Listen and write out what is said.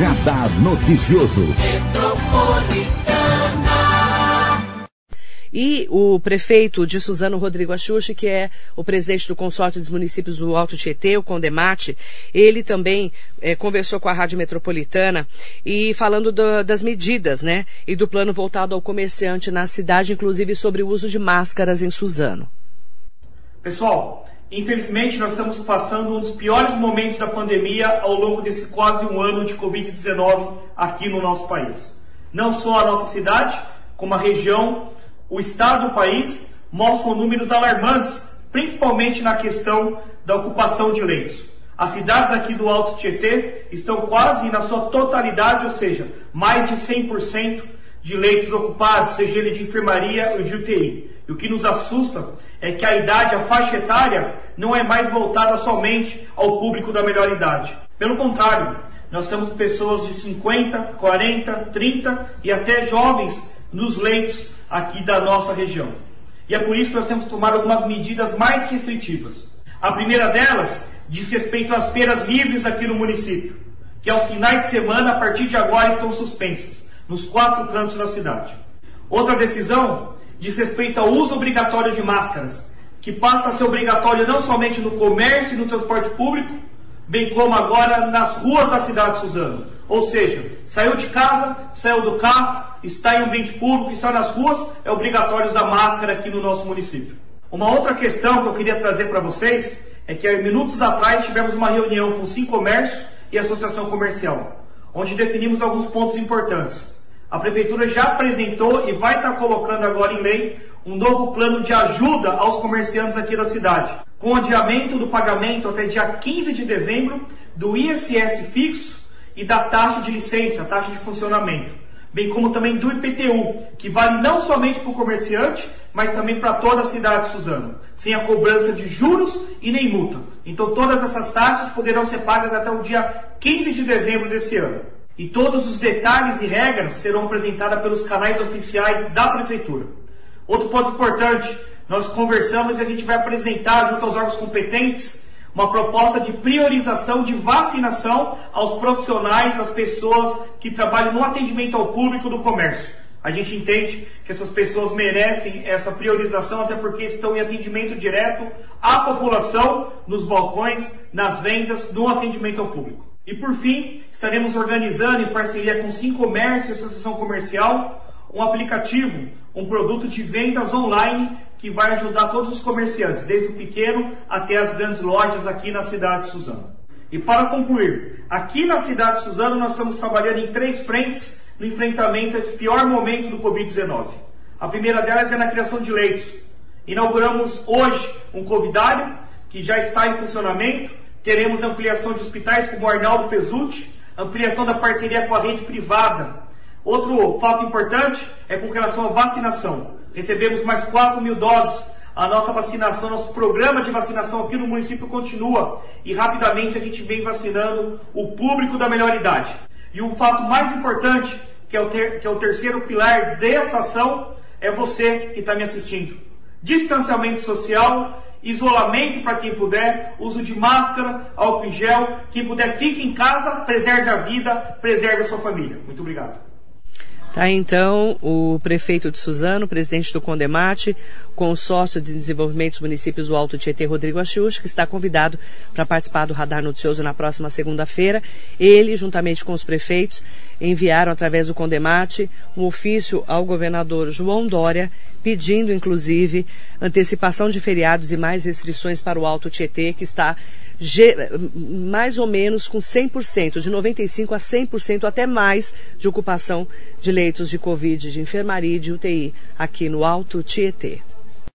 Radar Noticioso. E o prefeito de Suzano Rodrigo Axuxi, que é o presidente do consórcio dos municípios do Alto Tietê, o Condemate, ele também é, conversou com a Rádio Metropolitana e falando do, das medidas, né? E do plano voltado ao comerciante na cidade, inclusive sobre o uso de máscaras em Suzano. Pessoal, infelizmente nós estamos passando um dos piores momentos da pandemia ao longo desse quase um ano de Covid-19 aqui no nosso país. Não só a nossa cidade, como a região o Estado do país mostram números alarmantes, principalmente na questão da ocupação de leitos. As cidades aqui do Alto Tietê estão quase na sua totalidade, ou seja, mais de 100% de leitos ocupados, seja ele de enfermaria ou de UTI. E o que nos assusta é que a idade, a faixa etária, não é mais voltada somente ao público da melhor idade. Pelo contrário, nós temos pessoas de 50, 40, 30 e até jovens nos leitos aqui da nossa região. E é por isso que nós temos tomar algumas medidas mais restritivas. A primeira delas diz respeito às feiras livres aqui no município, que aos finais de semana, a partir de agora, estão suspensas, nos quatro cantos da cidade. Outra decisão diz respeito ao uso obrigatório de máscaras, que passa a ser obrigatório não somente no comércio e no transporte público, bem como agora nas ruas da cidade de Suzano. Ou seja, saiu de casa, saiu do carro, está em ambiente público, está nas ruas, é obrigatório usar máscara aqui no nosso município. Uma outra questão que eu queria trazer para vocês é que minutos atrás tivemos uma reunião com o Sim Comércio e a Associação Comercial, onde definimos alguns pontos importantes. A Prefeitura já apresentou e vai estar colocando agora em lei um novo plano de ajuda aos comerciantes aqui da cidade, com adiamento do pagamento até dia 15 de dezembro do ISS fixo e da taxa de licença, taxa de funcionamento, bem como também do IPTU, que vale não somente para o comerciante, mas também para toda a cidade de Suzano, sem a cobrança de juros e nem multa. Então todas essas taxas poderão ser pagas até o dia 15 de dezembro desse ano. E todos os detalhes e regras serão apresentados pelos canais oficiais da Prefeitura. Outro ponto importante, nós conversamos e a gente vai apresentar junto aos órgãos competentes uma proposta de priorização de vacinação aos profissionais, às pessoas que trabalham no atendimento ao público do comércio. A gente entende que essas pessoas merecem essa priorização, até porque estão em atendimento direto à população, nos balcões, nas vendas, no atendimento ao público. E por fim, estaremos organizando, em parceria com Sim Comércio e Associação Comercial, um aplicativo, um produto de vendas online que vai ajudar todos os comerciantes, desde o pequeno até as grandes lojas aqui na cidade de Suzano. E para concluir, aqui na cidade de Suzano nós estamos trabalhando em três frentes no enfrentamento a esse pior momento do Covid-19. A primeira delas é na criação de leitos. Inauguramos hoje um covidário que já está em funcionamento. Teremos ampliação de hospitais como o Arnaldo Pesutti, ampliação da parceria com a rede privada. Outro fato importante é com relação à vacinação. Recebemos mais 4 mil doses. A nossa vacinação, nosso programa de vacinação aqui no município continua e rapidamente a gente vem vacinando o público da melhor idade. E o fato mais importante, que é o, ter, que é o terceiro pilar dessa ação, é você que está me assistindo. Distanciamento social, isolamento para quem puder, uso de máscara, álcool em gel. Quem puder, fique em casa, preserve a vida, preserve a sua família. Muito obrigado. Tá, então, o prefeito de Suzano, presidente do Condemate, consórcio de desenvolvimento dos municípios do Alto Tietê, Rodrigo Axux, que está convidado para participar do Radar Noticioso na próxima segunda-feira. Ele, juntamente com os prefeitos, enviaram através do Condemate um ofício ao governador João Dória, pedindo, inclusive, antecipação de feriados e mais restrições para o Alto Tietê, que está mais ou menos com 100%, de 95% a 100%, até mais, de ocupação de leitos de Covid, de enfermaria e de UTI aqui no Alto Tietê.